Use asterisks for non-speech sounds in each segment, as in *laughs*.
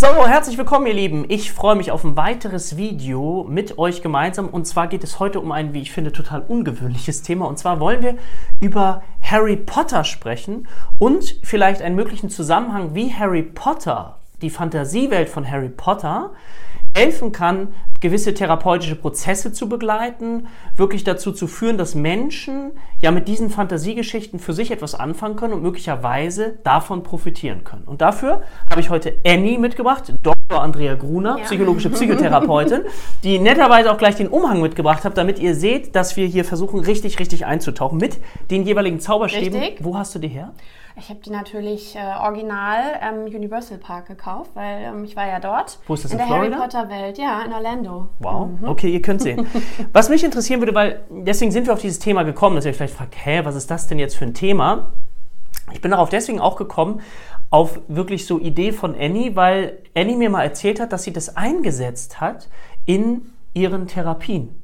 So, herzlich willkommen, ihr Lieben. Ich freue mich auf ein weiteres Video mit euch gemeinsam. Und zwar geht es heute um ein, wie ich finde, total ungewöhnliches Thema. Und zwar wollen wir über Harry Potter sprechen und vielleicht einen möglichen Zusammenhang, wie Harry Potter, die Fantasiewelt von Harry Potter, helfen kann, gewisse therapeutische Prozesse zu begleiten, wirklich dazu zu führen, dass Menschen ja mit diesen Fantasiegeschichten für sich etwas anfangen können und möglicherweise davon profitieren können. Und dafür habe ich heute Annie mitgebracht, Dr. Andrea Gruner, ja. psychologische *laughs* Psychotherapeutin, die netterweise auch gleich den Umhang mitgebracht hat, damit ihr seht, dass wir hier versuchen, richtig, richtig einzutauchen mit den jeweiligen Zauberstäben. Richtig. Wo hast du die her? Ich habe die natürlich äh, original im Universal Park gekauft, weil ähm, ich war ja dort. Wo ist das in, in der Florida? Harry Potter Welt, ja, in Orlando. Wow, mhm. okay, ihr könnt sehen. *laughs* was mich interessieren würde, weil deswegen sind wir auf dieses Thema gekommen, dass ihr euch vielleicht fragt, hä, was ist das denn jetzt für ein Thema? Ich bin darauf deswegen auch gekommen, auf wirklich so Idee von Annie, weil Annie mir mal erzählt hat, dass sie das eingesetzt hat in ihren Therapien.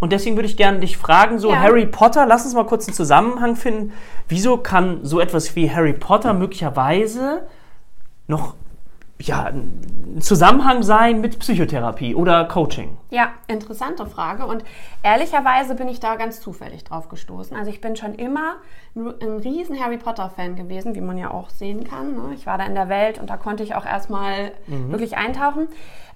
Und deswegen würde ich gerne dich fragen, so ja. Harry Potter, lass uns mal kurz einen Zusammenhang finden. Wieso kann so etwas wie Harry Potter möglicherweise noch ja, ein Zusammenhang sein mit Psychotherapie oder Coaching? Ja, interessante Frage. Und ehrlicherweise bin ich da ganz zufällig drauf gestoßen. Also ich bin schon immer ein riesen Harry Potter-Fan gewesen, wie man ja auch sehen kann. Ne? Ich war da in der Welt und da konnte ich auch erstmal mhm. wirklich eintauchen.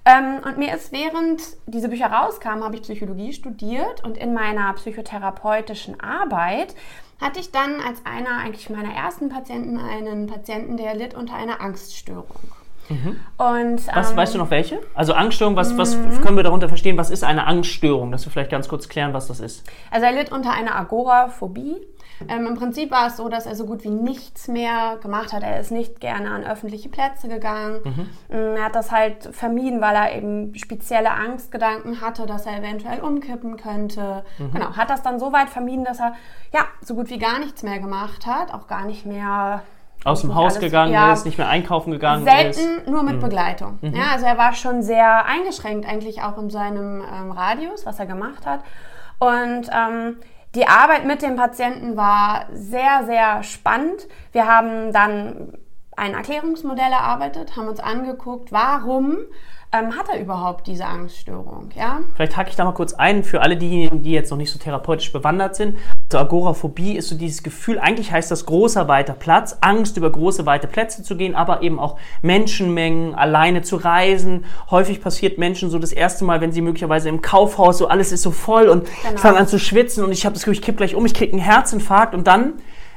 Ähm, und mir ist, während diese Bücher rauskamen, habe ich Psychologie studiert und in meiner psychotherapeutischen Arbeit hatte ich dann als einer eigentlich meiner ersten Patienten einen Patienten, der litt unter einer Angststörung. Mhm. Und, was, ähm, weißt du noch welche? Also Angststörung, was, was mhm. können wir darunter verstehen? Was ist eine Angststörung? Dass wir vielleicht ganz kurz klären, was das ist. Also er litt unter einer Agoraphobie. Ähm, Im Prinzip war es so, dass er so gut wie nichts mehr gemacht hat. Er ist nicht gerne an öffentliche Plätze gegangen. Mhm. Ähm, er hat das halt vermieden, weil er eben spezielle Angstgedanken hatte, dass er eventuell umkippen könnte. Mhm. Genau, hat das dann so weit vermieden, dass er ja so gut wie gar nichts mehr gemacht hat, auch gar nicht mehr aus dem Haus alles, gegangen ja, ist, nicht mehr einkaufen gegangen selten ist. Selten nur mit mhm. Begleitung. Mhm. Ja, also er war schon sehr eingeschränkt eigentlich auch in seinem ähm, Radius, was er gemacht hat. Und ähm, die Arbeit mit dem Patienten war sehr, sehr spannend. Wir haben dann ein Erklärungsmodell erarbeitet, haben uns angeguckt, warum ähm, hat er überhaupt diese Angststörung? Ja? Vielleicht hake ich da mal kurz ein für alle diejenigen, die jetzt noch nicht so therapeutisch bewandert sind. Also Agoraphobie ist so dieses Gefühl, eigentlich heißt das großer weiter Platz, Angst über große weite Plätze zu gehen, aber eben auch Menschenmengen, alleine zu reisen. Häufig passiert Menschen so das erste Mal, wenn sie möglicherweise im Kaufhaus so alles ist so voll und genau. fangen an zu schwitzen und ich habe das Gefühl, ich kipp gleich um, ich kriege einen Herzinfarkt und dann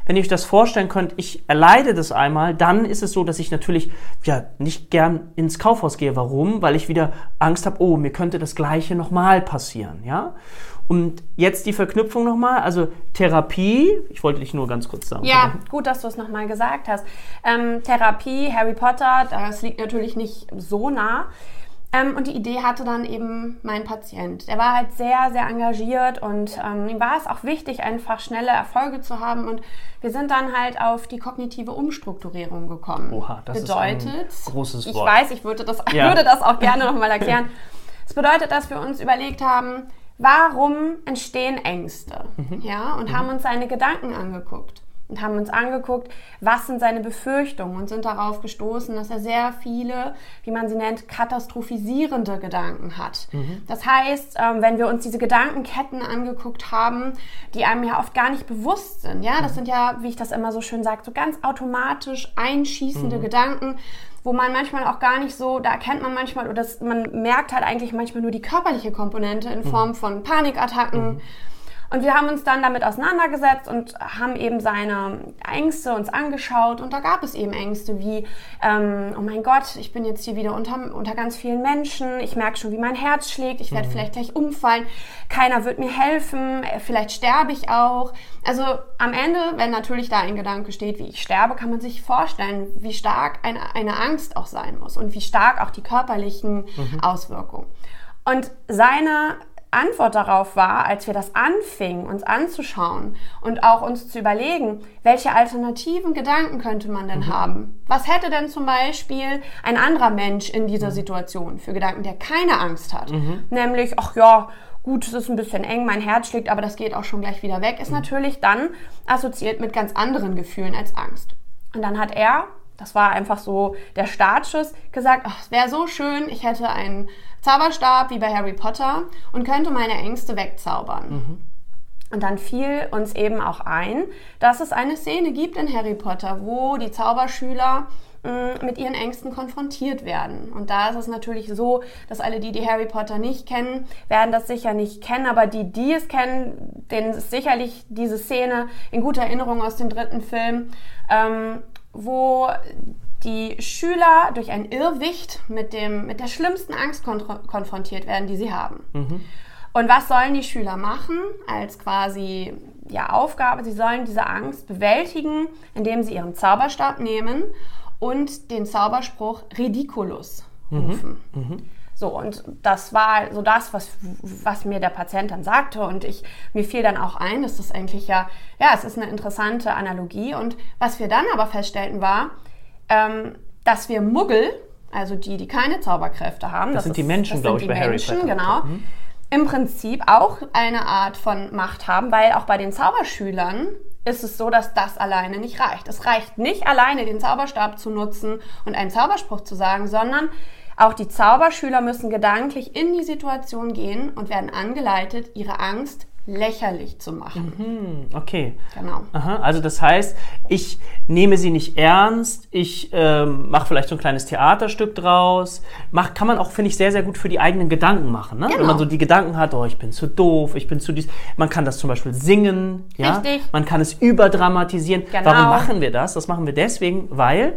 wenn ihr euch das vorstellen könnt, ich erleide das einmal, dann ist es so, dass ich natürlich ja nicht gern ins Kaufhaus gehe. Warum? Weil ich wieder Angst habe, oh, mir könnte das Gleiche nochmal passieren, ja? Und jetzt die Verknüpfung nochmal, also Therapie, ich wollte dich nur ganz kurz sagen. Ja, gut, dass du es nochmal gesagt hast. Ähm, Therapie, Harry Potter, das liegt natürlich nicht so nah. Ähm, und die Idee hatte dann eben mein Patient. Der war halt sehr, sehr engagiert und ähm, ihm war es auch wichtig, einfach schnelle Erfolge zu haben. Und wir sind dann halt auf die kognitive Umstrukturierung gekommen. Oha, das bedeutet, ist ein großes Wort. Ich weiß, ich würde das, *laughs* ja. würde das auch gerne nochmal erklären. Es bedeutet, dass wir uns überlegt haben, warum entstehen Ängste? Mhm. Ja, und mhm. haben uns seine Gedanken angeguckt und haben uns angeguckt, was sind seine Befürchtungen und sind darauf gestoßen, dass er sehr viele, wie man sie nennt, katastrophisierende Gedanken hat. Mhm. Das heißt, ähm, wenn wir uns diese Gedankenketten angeguckt haben, die einem ja oft gar nicht bewusst sind, ja, das mhm. sind ja, wie ich das immer so schön sage, so ganz automatisch einschießende mhm. Gedanken, wo man manchmal auch gar nicht so, da erkennt man manchmal, oder das, man merkt halt eigentlich manchmal nur die körperliche Komponente in mhm. Form von Panikattacken mhm. Und wir haben uns dann damit auseinandergesetzt und haben eben seine Ängste uns angeschaut. Und da gab es eben Ängste wie, ähm, oh mein Gott, ich bin jetzt hier wieder unter, unter ganz vielen Menschen. Ich merke schon, wie mein Herz schlägt. Ich werde mhm. vielleicht gleich umfallen. Keiner wird mir helfen. Vielleicht sterbe ich auch. Also am Ende, wenn natürlich da ein Gedanke steht, wie ich sterbe, kann man sich vorstellen, wie stark eine, eine Angst auch sein muss und wie stark auch die körperlichen mhm. Auswirkungen. Und seine Antwort darauf war, als wir das anfingen, uns anzuschauen und auch uns zu überlegen, welche alternativen Gedanken könnte man denn mhm. haben? Was hätte denn zum Beispiel ein anderer Mensch in dieser mhm. Situation für Gedanken, der keine Angst hat? Mhm. Nämlich, ach ja, gut, es ist ein bisschen eng, mein Herz schlägt, aber das geht auch schon gleich wieder weg, ist mhm. natürlich dann assoziiert mit ganz anderen Gefühlen als Angst. Und dann hat er Das war einfach so der Startschuss. Gesagt, ach, es wäre so schön, ich hätte einen Zauberstab wie bei Harry Potter und könnte meine Ängste wegzaubern. Mhm. Und dann fiel uns eben auch ein, dass es eine Szene gibt in Harry Potter, wo die Zauberschüler mm, mit ihren Ängsten konfrontiert werden. Und da ist es natürlich so, dass alle die, die Harry Potter nicht kennen, werden das sicher nicht kennen, aber die, die es kennen, denen ist sicherlich diese Szene in guter Erinnerung aus dem dritten Film, ähm, wo die Schüler durch ein Irrwicht mit, dem, mit der schlimmsten Angst konfrontiert werden, die sie haben. Mhm. Und was sollen die Schüler machen als quasi ja, Aufgabe? Sie sollen diese Angst bewältigen, indem sie ihren Zauberstab nehmen und den Zauberspruch Ridiculus mhm. rufen. Mhm. Mhm. So, und das war so das, was, was mir der Patient dann sagte. Und ich, mir fiel dann auch ein, dass das eigentlich ja, ja, es ist eine interessante Analogie. Und was wir dann aber feststellten war, ähm, dass wir Muggel, also die, die keine Zauberkräfte haben, das, das sind ist, die Menschen, glaube ich, bei Menschen, Harry Potter. Genau. Mhm im Prinzip auch eine Art von Macht haben, weil auch bei den Zauberschülern ist es so, dass das alleine nicht reicht. Es reicht nicht alleine, den Zauberstab zu nutzen und einen Zauberspruch zu sagen, sondern auch die Zauberschüler müssen gedanklich in die Situation gehen und werden angeleitet, ihre Angst lächerlich zu machen. Mhm, okay. Genau. Aha, also das heißt, ich nehme sie nicht ernst, ich ähm, mache vielleicht so ein kleines Theaterstück draus. Mach, kann man auch, finde ich, sehr, sehr gut für die eigenen Gedanken machen. Ne? Genau. Wenn man so die Gedanken hat, oh, ich bin zu doof, ich bin zu dies. Man kann das zum Beispiel singen. Ja? Richtig. Man kann es überdramatisieren. Genau. Warum machen wir das? Das machen wir deswegen, weil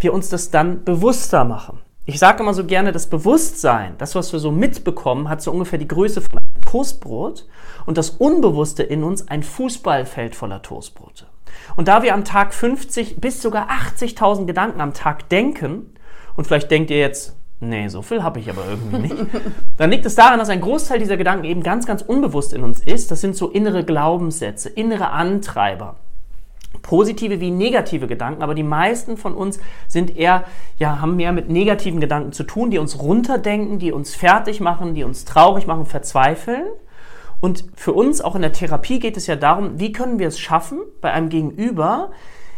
wir uns das dann bewusster machen. Ich sage immer so gerne, das Bewusstsein, das, was wir so mitbekommen, hat so ungefähr die Größe von einem Toastbrot und das Unbewusste in uns ein Fußballfeld voller Toastbrote. Und da wir am Tag 50 bis sogar 80.000 Gedanken am Tag denken, und vielleicht denkt ihr jetzt, nee, so viel habe ich aber irgendwie nicht, *laughs* dann liegt es daran, dass ein Großteil dieser Gedanken eben ganz, ganz unbewusst in uns ist. Das sind so innere Glaubenssätze, innere Antreiber positive wie negative Gedanken, aber die meisten von uns sind eher, ja, haben mehr mit negativen Gedanken zu tun, die uns runterdenken, die uns fertig machen, die uns traurig machen, verzweifeln. Und für uns, auch in der Therapie, geht es ja darum, wie können wir es schaffen, bei einem Gegenüber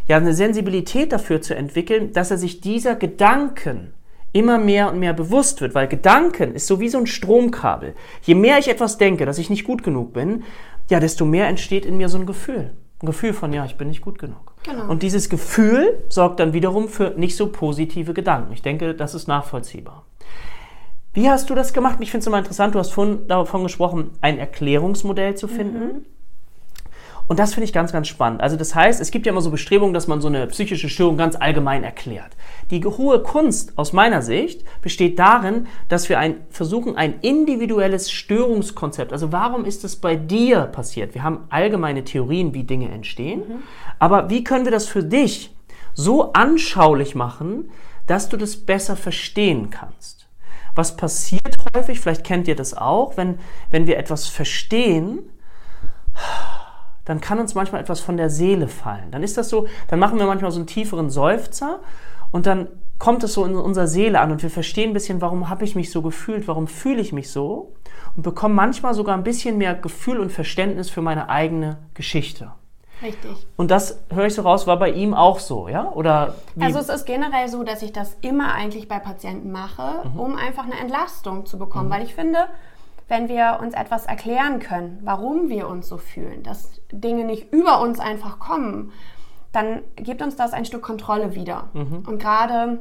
ja eine Sensibilität dafür zu entwickeln, dass er sich dieser Gedanken immer mehr und mehr bewusst wird, weil Gedanken ist so wie so ein Stromkabel. Je mehr ich etwas denke, dass ich nicht gut genug bin, ja, desto mehr entsteht in mir so ein Gefühl. Ein Gefühl von, ja, ich bin nicht gut genug. Genau. Und dieses Gefühl sorgt dann wiederum für nicht so positive Gedanken. Ich denke, das ist nachvollziehbar. Wie hast du das gemacht? Ich finde es immer interessant, du hast vorhin davon gesprochen, ein Erklärungsmodell zu finden. Mhm. Und das finde ich ganz, ganz spannend. Also das heißt, es gibt ja immer so Bestrebungen, dass man so eine psychische Störung ganz allgemein erklärt. Die hohe Kunst aus meiner Sicht besteht darin, dass wir ein, versuchen, ein individuelles Störungskonzept, also warum ist es bei dir passiert? Wir haben allgemeine Theorien, wie Dinge entstehen, mhm. aber wie können wir das für dich so anschaulich machen, dass du das besser verstehen kannst? Was passiert häufig, vielleicht kennt ihr das auch, wenn, wenn wir etwas verstehen, dann kann uns manchmal etwas von der Seele fallen. Dann ist das so, dann machen wir manchmal so einen tieferen Seufzer und dann kommt es so in unserer Seele an und wir verstehen ein bisschen, warum habe ich mich so gefühlt, warum fühle ich mich so und bekommen manchmal sogar ein bisschen mehr Gefühl und Verständnis für meine eigene Geschichte. Richtig. Und das höre ich so raus, war bei ihm auch so, ja? Oder wie? Also es ist generell so, dass ich das immer eigentlich bei Patienten mache, mhm. um einfach eine Entlastung zu bekommen, mhm. weil ich finde, wenn wir uns etwas erklären können, warum wir uns so fühlen, dass Dinge nicht über uns einfach kommen, dann gibt uns das ein Stück Kontrolle wieder. Mhm. Und gerade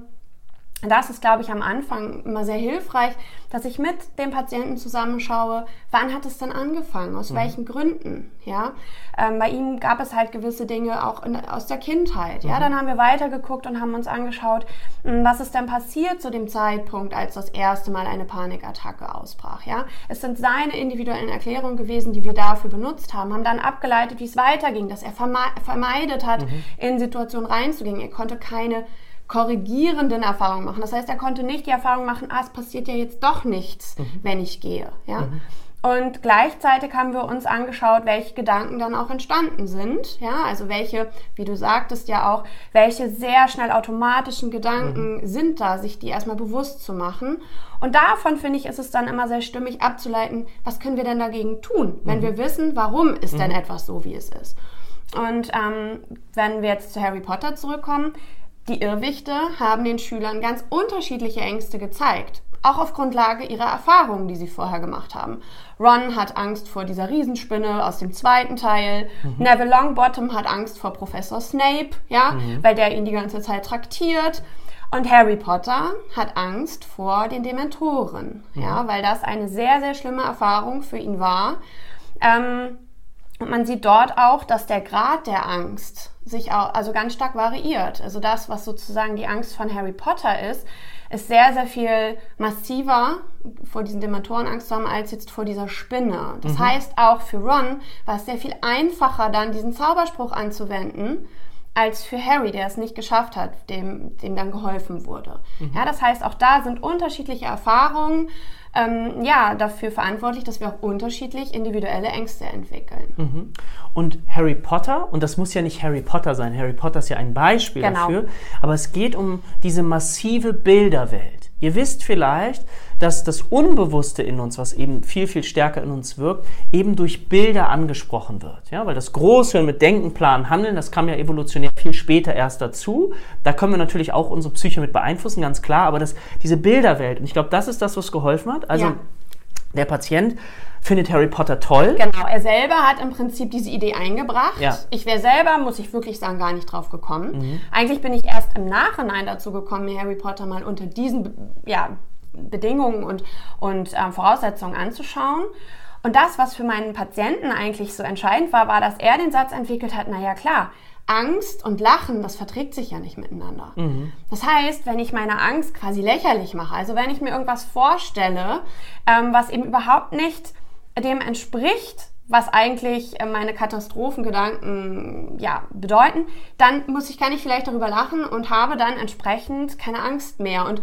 das ist, glaube ich, am Anfang immer sehr hilfreich, dass ich mit dem Patienten zusammenschaue, wann hat es denn angefangen, aus mhm. welchen Gründen, ja. Ähm, bei ihm gab es halt gewisse Dinge auch in, aus der Kindheit, ja. Mhm. Dann haben wir weitergeguckt und haben uns angeschaut, hm, was ist denn passiert zu dem Zeitpunkt, als das erste Mal eine Panikattacke ausbrach, ja. Es sind seine individuellen Erklärungen gewesen, die wir dafür benutzt haben, haben dann abgeleitet, wie es weiterging, dass er vermeidet hat, mhm. in Situationen reinzugehen. Er konnte keine korrigierenden Erfahrungen machen. Das heißt, er konnte nicht die Erfahrung machen, ah, es passiert ja jetzt doch nichts, mhm. wenn ich gehe. Ja? Mhm. Und gleichzeitig haben wir uns angeschaut, welche Gedanken dann auch entstanden sind. Ja, also welche, wie du sagtest ja auch, welche sehr schnell automatischen Gedanken mhm. sind da, sich die erstmal bewusst zu machen. Und davon finde ich, ist es dann immer sehr stimmig abzuleiten, was können wir denn dagegen tun, wenn mhm. wir wissen, warum ist denn mhm. etwas so, wie es ist. Und ähm, wenn wir jetzt zu Harry Potter zurückkommen, Die Irrwichte haben den Schülern ganz unterschiedliche Ängste gezeigt. Auch auf Grundlage ihrer Erfahrungen, die sie vorher gemacht haben. Ron hat Angst vor dieser Riesenspinne aus dem zweiten Teil. Mhm. Neville Longbottom hat Angst vor Professor Snape, ja, mhm. weil der ihn die ganze Zeit traktiert. Und Harry Potter hat Angst vor den Dementoren, mhm. ja, weil das eine sehr, sehr schlimme Erfahrung für ihn war. Ähm, und man sieht dort auch, dass der Grad der Angst sich auch, also ganz stark variiert. Also das, was sozusagen die Angst von Harry Potter ist, ist sehr, sehr viel massiver vor diesen Dementoren Angst zu haben, als jetzt vor dieser Spinne. Das mhm. heißt, auch für Ron war es sehr viel einfacher, dann diesen Zauberspruch anzuwenden, als für Harry, der es nicht geschafft hat, dem, dem dann geholfen wurde. Mhm. Ja, das heißt, auch da sind unterschiedliche Erfahrungen ähm, ja, dafür verantwortlich, dass wir auch unterschiedlich individuelle Ängste entwickeln. Mhm. Und Harry Potter, und das muss ja nicht Harry Potter sein, Harry Potter ist ja ein Beispiel genau. dafür, aber es geht um diese massive Bilderwelt. Ihr wisst vielleicht, dass das Unbewusste in uns, was eben viel, viel stärker in uns wirkt, eben durch Bilder angesprochen wird. Ja, weil das Großhirn mit Denken, Planen, Handeln, das kam ja evolutionär viel später erst dazu. Da können wir natürlich auch unsere Psyche mit beeinflussen, ganz klar. Aber das, diese Bilderwelt, und ich glaube, das ist das, was geholfen hat. Also ja. der Patient findet Harry Potter toll. Genau, er selber hat im Prinzip diese Idee eingebracht. Ja. Ich wäre selber, muss ich wirklich sagen, gar nicht drauf gekommen. Mhm. Eigentlich bin ich erst im Nachhinein dazu gekommen, mir Harry Potter mal unter diesen ja, Bedingungen und, und ähm, Voraussetzungen anzuschauen. Und das, was für meinen Patienten eigentlich so entscheidend war, war, dass er den Satz entwickelt hat, naja klar, Angst und Lachen, das verträgt sich ja nicht miteinander. Mhm. Das heißt, wenn ich meine Angst quasi lächerlich mache, also wenn ich mir irgendwas vorstelle, ähm, was eben überhaupt nicht dem entspricht, was eigentlich äh, meine Katastrophengedanken ja, bedeuten, dann muss ich, kann ich vielleicht darüber lachen und habe dann entsprechend keine Angst mehr. Und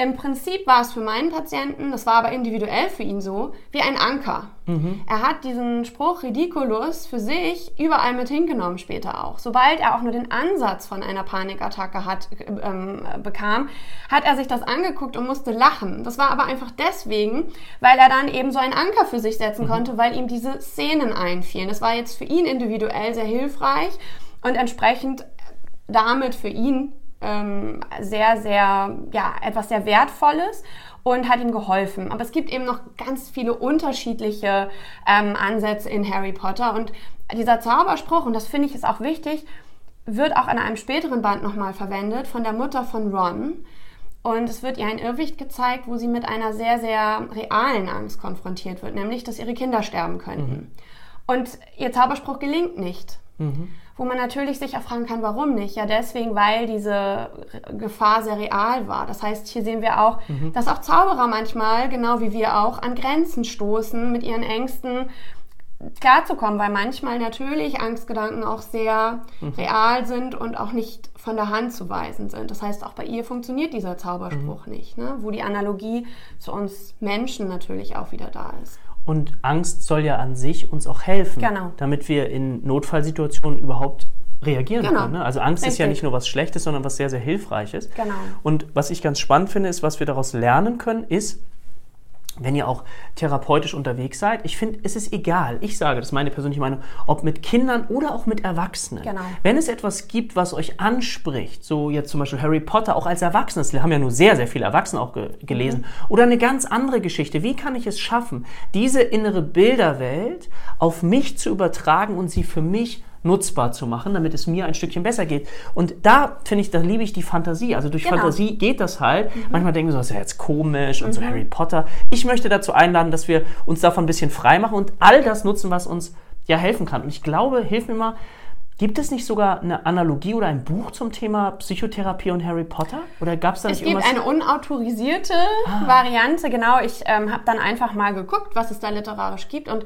im Prinzip war es für meinen Patienten, das war aber individuell für ihn so, wie ein Anker. Mhm. Er hat diesen Spruch Ridiculus für sich überall mit hingenommen später auch. Sobald er auch nur den Ansatz von einer Panikattacke hat, ähm, bekam, hat er sich das angeguckt und musste lachen. Das war aber einfach deswegen, weil er dann eben so einen Anker für sich setzen mhm. konnte, weil ihm diese Szenen einfielen. Das war jetzt für ihn individuell sehr hilfreich und entsprechend damit für ihn ähm, sehr, sehr, ja, etwas sehr Wertvolles und hat ihm geholfen. Aber es gibt eben noch ganz viele unterschiedliche ähm, Ansätze in Harry Potter und dieser Zauberspruch, und das finde ich ist auch wichtig, wird auch in einem späteren Band nochmal verwendet von der Mutter von Ron. Und es wird ihr ein Irrwicht gezeigt, wo sie mit einer sehr, sehr realen Angst konfrontiert wird, nämlich, dass ihre Kinder sterben könnten. Mhm. Und ihr Zauberspruch gelingt nicht. Mhm wo man natürlich sich auch fragen kann, warum nicht? Ja, deswegen, weil diese Gefahr sehr real war. Das heißt, hier sehen wir auch, mhm. dass auch Zauberer manchmal, genau wie wir auch, an Grenzen stoßen mit ihren Ängsten klarzukommen, weil manchmal natürlich Angstgedanken auch sehr mhm. real sind und auch nicht von der Hand zu weisen sind. Das heißt, auch bei ihr funktioniert dieser Zauberspruch mhm. nicht, ne? wo die Analogie zu uns Menschen natürlich auch wieder da ist. Und Angst soll ja an sich uns auch helfen, genau. damit wir in Notfallsituationen überhaupt reagieren genau. können. Ne? Also Angst Richtig. ist ja nicht nur was Schlechtes, sondern was sehr, sehr Hilfreiches. Genau. Und was ich ganz spannend finde, ist, was wir daraus lernen können, ist, wenn ihr auch therapeutisch unterwegs seid, ich finde, es ist egal. Ich sage, das ist meine persönliche Meinung, ob mit Kindern oder auch mit Erwachsenen. Genau. Wenn es etwas gibt, was euch anspricht, so jetzt zum Beispiel Harry Potter auch als Erwachsenes, wir haben ja nur sehr, sehr viele Erwachsene auch ge gelesen, mhm. oder eine ganz andere Geschichte. Wie kann ich es schaffen, diese innere Bilderwelt auf mich zu übertragen und sie für mich nutzbar zu machen, damit es mir ein Stückchen besser geht. Und da finde ich, da liebe ich die Fantasie. Also durch genau. Fantasie geht das halt. Mhm. Manchmal denken wir so, das ist ja jetzt komisch und mhm. so Harry Potter. Ich möchte dazu einladen, dass wir uns davon ein bisschen frei machen und all das nutzen, was uns ja helfen kann. Und ich glaube, hilf mir mal, Gibt es nicht sogar eine Analogie oder ein Buch zum Thema Psychotherapie und Harry Potter? Oder gab es da nicht? Es gibt eine unautorisierte ah. Variante, genau. Ich ähm, habe dann einfach mal geguckt, was es da literarisch gibt und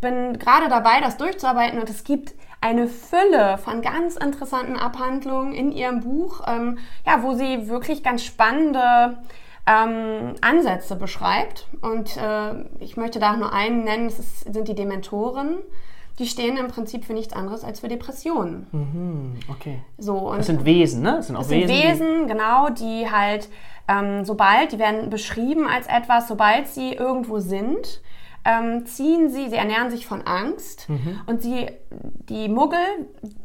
bin gerade dabei, das durchzuarbeiten. Und es gibt eine Fülle von ganz interessanten Abhandlungen in ihrem Buch, ähm, ja, wo sie wirklich ganz spannende ähm, Ansätze beschreibt. Und äh, ich möchte da nur einen nennen, das ist, sind die Dementoren. Die stehen im Prinzip für nichts anderes als für Depressionen. Mhm, okay. So, und das sind Wesen, ne? Das sind auch das Wesen, sind Wesen, genau, die halt, ähm, sobald, die werden beschrieben als etwas, sobald sie irgendwo sind, ähm, ziehen sie, sie ernähren sich von Angst mhm. und sie, die Muggel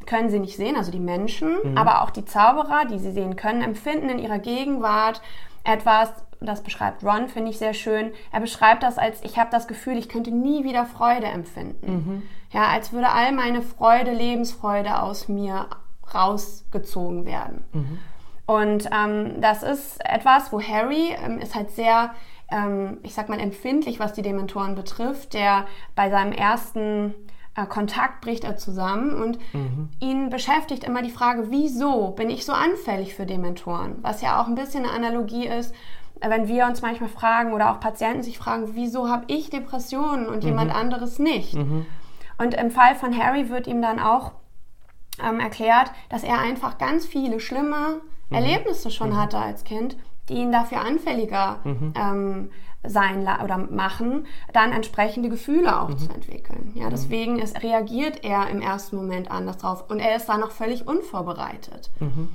können sie nicht sehen, also die Menschen, mhm. aber auch die Zauberer, die sie sehen können, empfinden in ihrer Gegenwart etwas, das beschreibt Ron, finde ich sehr schön. Er beschreibt das als, ich habe das Gefühl, ich könnte nie wieder Freude empfinden. Mhm. Ja, als würde all meine Freude, Lebensfreude aus mir rausgezogen werden. Mhm. Und ähm, das ist etwas, wo Harry ähm, ist halt sehr, ähm, ich sag mal, empfindlich, was die Dementoren betrifft. Der bei seinem ersten äh, Kontakt bricht er zusammen und mhm. ihn beschäftigt immer die Frage, wieso bin ich so anfällig für Dementoren? Was ja auch ein bisschen eine Analogie ist, wenn wir uns manchmal fragen oder auch Patienten sich fragen, wieso habe ich Depressionen und mhm. jemand anderes nicht? Mhm. Und im Fall von Harry wird ihm dann auch ähm, erklärt, dass er einfach ganz viele schlimme mhm. Erlebnisse schon mhm. hatte als Kind, die ihn dafür anfälliger mhm. ähm, sein oder machen, dann entsprechende Gefühle auch mhm. zu entwickeln. Ja, mhm. deswegen ist, reagiert er im ersten Moment anders drauf und er ist da noch völlig unvorbereitet. Mhm.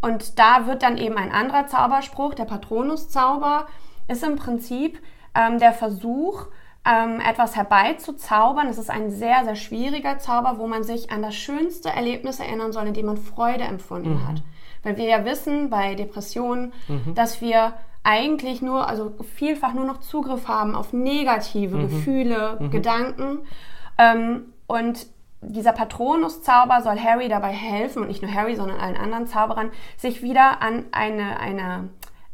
Und da wird dann eben ein anderer Zauberspruch, der Patronuszauber, ist im Prinzip ähm, der Versuch, ähm, etwas herbeizuzaubern. Es ist ein sehr, sehr schwieriger Zauber, wo man sich an das schönste Erlebnis erinnern soll, in dem man Freude empfunden mhm. hat. Weil wir ja wissen bei Depressionen, mhm. dass wir eigentlich nur, also vielfach nur noch Zugriff haben auf negative mhm. Gefühle, mhm. Gedanken. Ähm, und dieser Patronuszauber soll Harry dabei helfen, und nicht nur Harry, sondern allen anderen Zauberern, sich wieder an, eine, eine,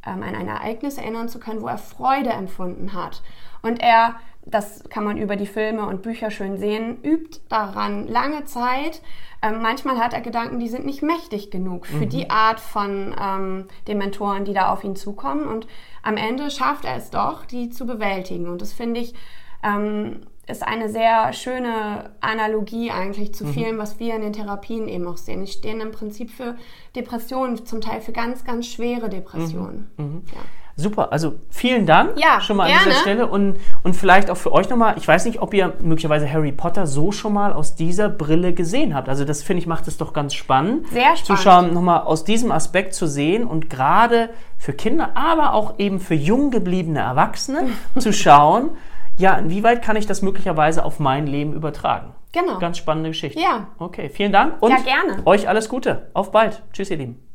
ähm, an ein Ereignis erinnern zu können, wo er Freude empfunden hat. Und er das kann man über die Filme und Bücher schön sehen, übt daran lange Zeit. Ähm, manchmal hat er Gedanken, die sind nicht mächtig genug für mhm. die Art von ähm, Dementoren, die da auf ihn zukommen. Und am Ende schafft er es doch, die zu bewältigen. Und das finde ich ähm, ist eine sehr schöne Analogie eigentlich zu mhm. vielem, was wir in den Therapien eben auch sehen. Die stehen im Prinzip für Depressionen, zum Teil für ganz, ganz schwere Depressionen. Mhm. Mhm. Ja. Super, also vielen Dank ja, schon mal an gerne. dieser Stelle und, und vielleicht auch für euch nochmal, ich weiß nicht, ob ihr möglicherweise Harry Potter so schon mal aus dieser Brille gesehen habt. Also das finde ich macht es doch ganz spannend, Sehr spannend. zu schauen, nochmal aus diesem Aspekt zu sehen und gerade für Kinder, aber auch eben für jung gebliebene Erwachsene *laughs* zu schauen, ja, inwieweit kann ich das möglicherweise auf mein Leben übertragen? Genau. Ganz spannende Geschichte. Ja. Okay, vielen Dank und ja, gerne. euch alles Gute. Auf bald. Tschüss, ihr Lieben.